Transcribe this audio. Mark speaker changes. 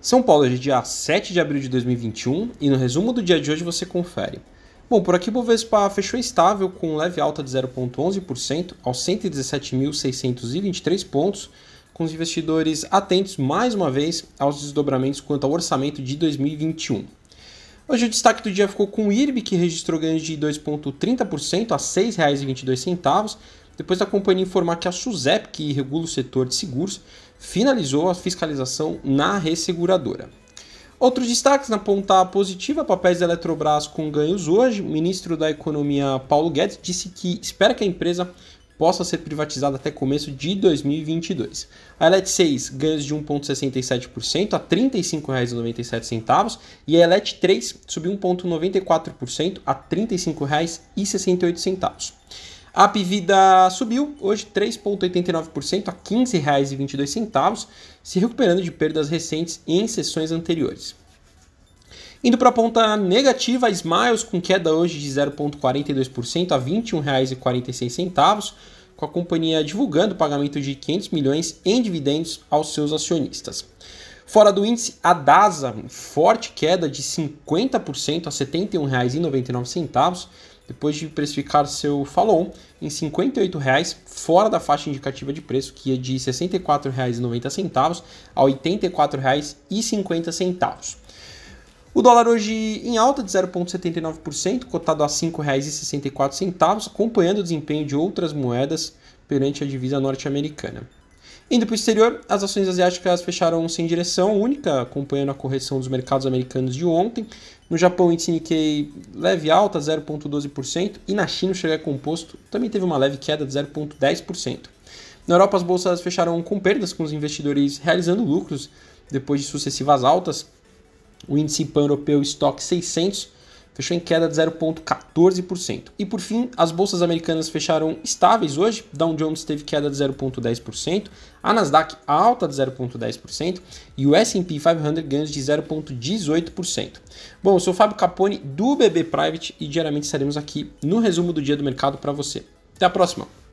Speaker 1: São Paulo é dia 7 de abril de 2021 e no resumo do dia de hoje você confere. Bom, por aqui Bovespa fechou estável com leve alta de 0,11% aos 117.623 pontos, com os investidores atentos mais uma vez aos desdobramentos quanto ao orçamento de 2021. Hoje o destaque do dia ficou com o IRB, que registrou ganhos de 2,30% a R$ 6,22, depois da companhia informar que a SUSEP, que regula o setor de seguros, finalizou a fiscalização na resseguradora. Outros destaques na ponta positiva, papéis da Eletrobras com ganhos hoje. O ministro da Economia, Paulo Guedes, disse que espera que a empresa possa ser privatizada até começo de 2022. A Elet 6 ganhos de 1,67% a R$ 35,97 e a Elet 3 subiu 1,94% a R$ 35,68. A Pivida subiu hoje 3,89% a R$ 15,22, se recuperando de perdas recentes em sessões anteriores. Indo para a ponta negativa, a Smiles com queda hoje de 0,42% a R$ 21,46, com a companhia divulgando o pagamento de 500 milhões em dividendos aos seus acionistas. Fora do índice, a DASA, forte queda de 50% a R$ 71,99, depois de precificar seu follow em R$ 58,00, fora da faixa indicativa de preço, que ia de R$ 64,90 a R$ 84,50. O dólar hoje em alta de 0,79%, cotado a R$ 5,64, acompanhando o desempenho de outras moedas perante a divisa norte-americana. Indo para o exterior, as ações asiáticas fecharam sem direção única, acompanhando a correção dos mercados americanos de ontem. No Japão, o índice Nikkei leve alta, 0,12%, e na China, o Xangai Composto também teve uma leve queda de 0,10%. Na Europa, as bolsas fecharam com perdas, com os investidores realizando lucros depois de sucessivas altas. O índice pan-europeu Stock 600 fechou em queda de 0,14%. E por fim, as bolsas americanas fecharam estáveis hoje. Dow Jones teve queda de 0,10%, a Nasdaq alta de 0,10% e o S&P 500 ganhos de 0,18%. Bom, eu sou o Fábio Capone do BB Private e diariamente estaremos aqui no resumo do dia do mercado para você. Até a próxima!